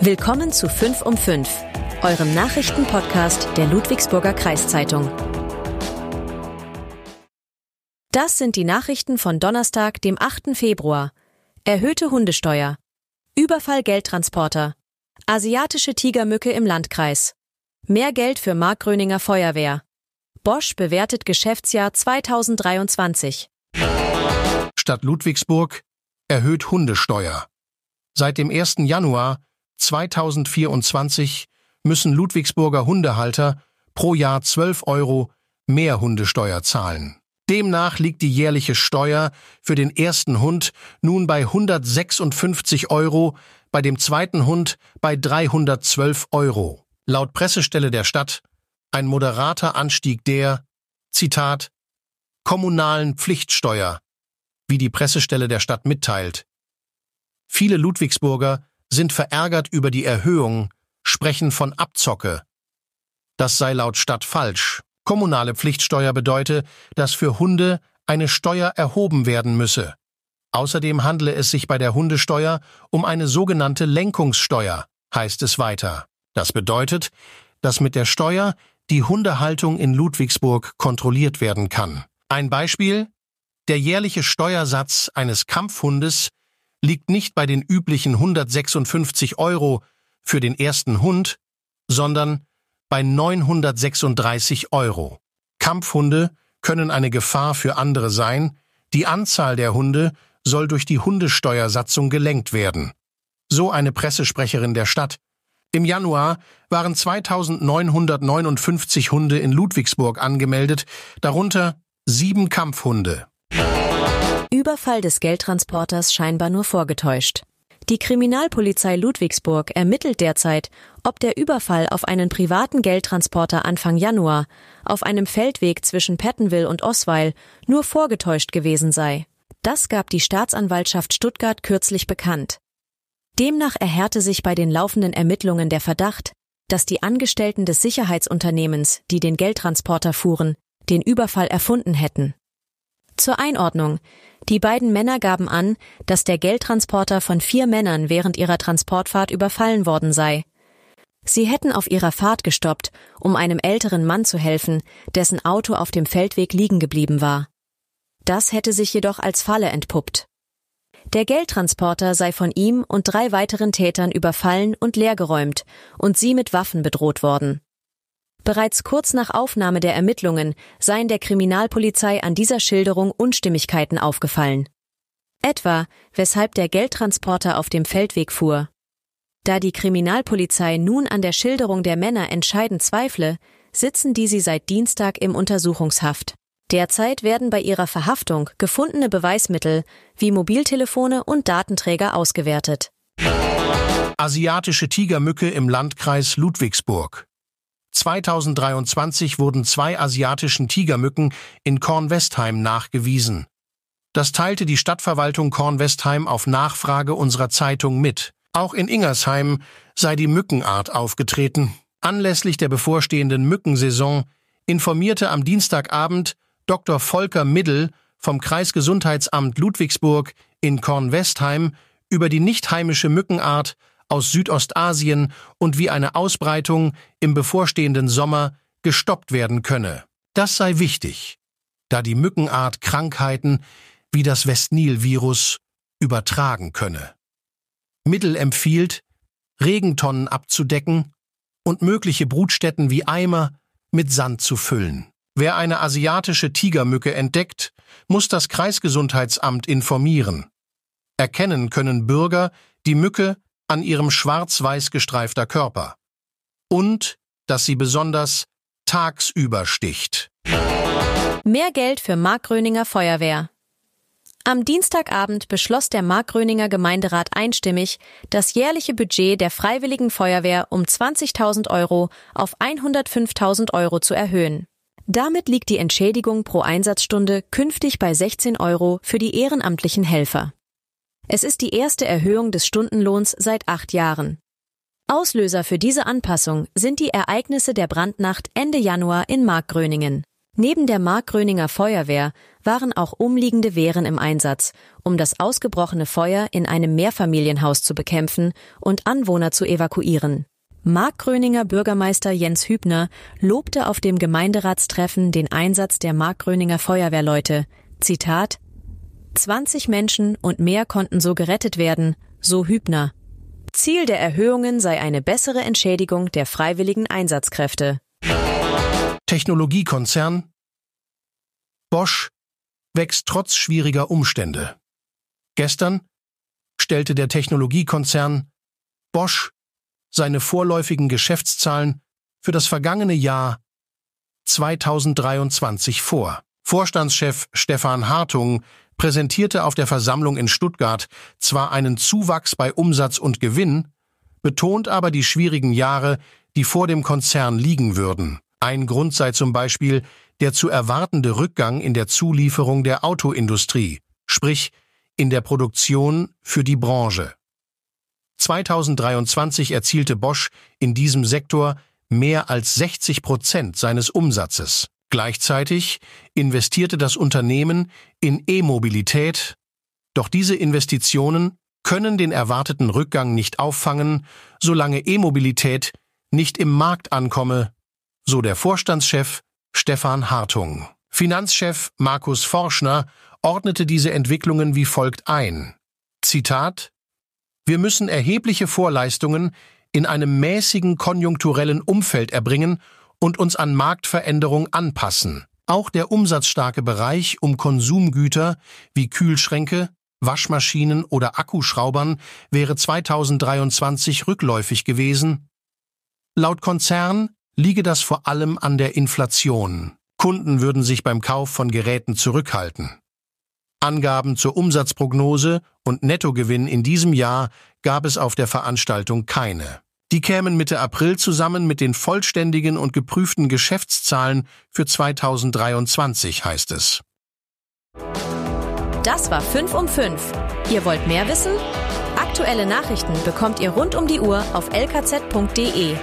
Willkommen zu 5 um 5, eurem Nachrichtenpodcast der Ludwigsburger Kreiszeitung. Das sind die Nachrichten von Donnerstag, dem 8. Februar. Erhöhte Hundesteuer. Überfall Geldtransporter. Asiatische Tigermücke im Landkreis. Mehr Geld für Markgröninger Feuerwehr. Bosch bewertet Geschäftsjahr 2023. Stadt Ludwigsburg erhöht Hundesteuer. Seit dem 1. Januar 2024 müssen Ludwigsburger Hundehalter pro Jahr 12 Euro mehr Hundesteuer zahlen. Demnach liegt die jährliche Steuer für den ersten Hund nun bei 156 Euro, bei dem zweiten Hund bei 312 Euro. Laut Pressestelle der Stadt ein moderater Anstieg der, Zitat, kommunalen Pflichtsteuer, wie die Pressestelle der Stadt mitteilt. Viele Ludwigsburger sind verärgert über die Erhöhung, sprechen von Abzocke. Das sei laut Stadt falsch. Kommunale Pflichtsteuer bedeute, dass für Hunde eine Steuer erhoben werden müsse. Außerdem handle es sich bei der Hundesteuer um eine sogenannte Lenkungssteuer, heißt es weiter. Das bedeutet, dass mit der Steuer die Hundehaltung in Ludwigsburg kontrolliert werden kann. Ein Beispiel Der jährliche Steuersatz eines Kampfhundes liegt nicht bei den üblichen 156 Euro für den ersten Hund, sondern bei 936 Euro. Kampfhunde können eine Gefahr für andere sein, die Anzahl der Hunde soll durch die Hundesteuersatzung gelenkt werden. So eine Pressesprecherin der Stadt. Im Januar waren 2959 Hunde in Ludwigsburg angemeldet, darunter sieben Kampfhunde. Überfall des Geldtransporters scheinbar nur vorgetäuscht. Die Kriminalpolizei Ludwigsburg ermittelt derzeit, ob der Überfall auf einen privaten Geldtransporter Anfang Januar auf einem Feldweg zwischen Pettenwil und Osweil nur vorgetäuscht gewesen sei. Das gab die Staatsanwaltschaft Stuttgart kürzlich bekannt. Demnach erhärte sich bei den laufenden Ermittlungen der Verdacht, dass die Angestellten des Sicherheitsunternehmens, die den Geldtransporter fuhren, den Überfall erfunden hätten. Zur Einordnung. Die beiden Männer gaben an, dass der Geldtransporter von vier Männern während ihrer Transportfahrt überfallen worden sei. Sie hätten auf ihrer Fahrt gestoppt, um einem älteren Mann zu helfen, dessen Auto auf dem Feldweg liegen geblieben war. Das hätte sich jedoch als Falle entpuppt. Der Geldtransporter sei von ihm und drei weiteren Tätern überfallen und leergeräumt und sie mit Waffen bedroht worden. Bereits kurz nach Aufnahme der Ermittlungen seien der Kriminalpolizei an dieser Schilderung Unstimmigkeiten aufgefallen. Etwa, weshalb der Geldtransporter auf dem Feldweg fuhr. Da die Kriminalpolizei nun an der Schilderung der Männer entscheidend zweifle, sitzen die sie seit Dienstag im Untersuchungshaft. Derzeit werden bei ihrer Verhaftung gefundene Beweismittel wie Mobiltelefone und Datenträger ausgewertet. Asiatische Tigermücke im Landkreis Ludwigsburg. 2023 wurden zwei asiatischen Tigermücken in Kornwestheim nachgewiesen. Das teilte die Stadtverwaltung Kornwestheim auf Nachfrage unserer Zeitung mit. Auch in Ingersheim sei die Mückenart aufgetreten. Anlässlich der bevorstehenden Mückensaison informierte am Dienstagabend Dr. Volker Middel vom Kreisgesundheitsamt Ludwigsburg in Kornwestheim über die nicht heimische Mückenart aus Südostasien und wie eine Ausbreitung im bevorstehenden Sommer gestoppt werden könne. Das sei wichtig, da die Mückenart Krankheiten wie das Westnil-Virus übertragen könne. Mittel empfiehlt, Regentonnen abzudecken und mögliche Brutstätten wie Eimer mit Sand zu füllen. Wer eine asiatische Tigermücke entdeckt, muss das Kreisgesundheitsamt informieren. Erkennen können Bürger die Mücke an ihrem schwarz-weiß gestreifter Körper. Und, dass sie besonders tagsüber sticht. Mehr Geld für Markgröninger Feuerwehr. Am Dienstagabend beschloss der Markgröninger Gemeinderat einstimmig, das jährliche Budget der Freiwilligen Feuerwehr um 20.000 Euro auf 105.000 Euro zu erhöhen. Damit liegt die Entschädigung pro Einsatzstunde künftig bei 16 Euro für die ehrenamtlichen Helfer. Es ist die erste Erhöhung des Stundenlohns seit acht Jahren. Auslöser für diese Anpassung sind die Ereignisse der Brandnacht Ende Januar in Markgröningen. Neben der Markgröninger Feuerwehr waren auch umliegende Wehren im Einsatz, um das ausgebrochene Feuer in einem Mehrfamilienhaus zu bekämpfen und Anwohner zu evakuieren. Markgröninger Bürgermeister Jens Hübner lobte auf dem Gemeinderatstreffen den Einsatz der Markgröninger Feuerwehrleute. Zitat 20 Menschen und mehr konnten so gerettet werden, so Hübner. Ziel der Erhöhungen sei eine bessere Entschädigung der freiwilligen Einsatzkräfte. Technologiekonzern Bosch wächst trotz schwieriger Umstände. Gestern stellte der Technologiekonzern Bosch seine vorläufigen Geschäftszahlen für das vergangene Jahr 2023 vor. Vorstandschef Stefan Hartung präsentierte auf der Versammlung in Stuttgart zwar einen Zuwachs bei Umsatz und Gewinn, betont aber die schwierigen Jahre, die vor dem Konzern liegen würden. Ein Grund sei zum Beispiel der zu erwartende Rückgang in der Zulieferung der Autoindustrie, sprich in der Produktion für die Branche. 2023 erzielte Bosch in diesem Sektor mehr als 60 Prozent seines Umsatzes. Gleichzeitig investierte das Unternehmen in E-Mobilität, doch diese Investitionen können den erwarteten Rückgang nicht auffangen, solange E-Mobilität nicht im Markt ankomme, so der Vorstandschef Stefan Hartung. Finanzchef Markus Forschner ordnete diese Entwicklungen wie folgt ein. Zitat Wir müssen erhebliche Vorleistungen in einem mäßigen konjunkturellen Umfeld erbringen und uns an Marktveränderung anpassen. Auch der umsatzstarke Bereich um Konsumgüter wie Kühlschränke, Waschmaschinen oder Akkuschraubern wäre 2023 rückläufig gewesen. Laut Konzern liege das vor allem an der Inflation. Kunden würden sich beim Kauf von Geräten zurückhalten. Angaben zur Umsatzprognose und Nettogewinn in diesem Jahr gab es auf der Veranstaltung keine. Die kämen Mitte April zusammen mit den vollständigen und geprüften Geschäftszahlen für 2023, heißt es. Das war 5 um 5. Ihr wollt mehr wissen? Aktuelle Nachrichten bekommt ihr rund um die Uhr auf lkz.de